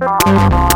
Thank.